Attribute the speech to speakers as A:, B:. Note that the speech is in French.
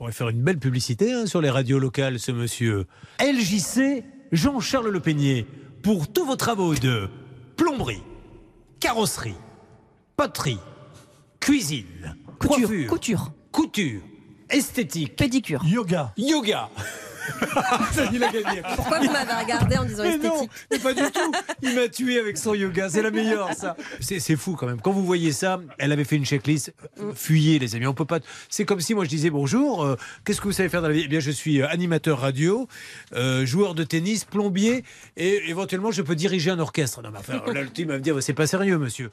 A: pourrait faire une belle publicité hein, sur les radios locales, ce monsieur. LJC Jean-Charles Le Peignet, pour tous vos travaux de plomberie, carrosserie, poterie, cuisine,
B: Couture,
A: coiffure,
B: couture,
A: couture, esthétique,
B: pédicure.
C: Yoga.
A: yoga. Il a gagné.
B: Pourquoi vous m'avez regardé en disant
A: Mais non,
B: esthétique
A: pas du tout. Il m'a tué avec son yoga. C'est la meilleure, ça. C'est c'est fou quand même. Quand vous voyez ça, elle avait fait une checklist. Euh, Fuyez, les amis. On peut pas. C'est comme si moi je disais bonjour. euh, Qu'est-ce que vous savez faire dans la vie? Eh bien, je suis euh, animateur radio, euh, joueur de tennis, plombier, et éventuellement je peux diriger un orchestre. Non, mais enfin, là, le team va me dire, c'est pas sérieux, monsieur.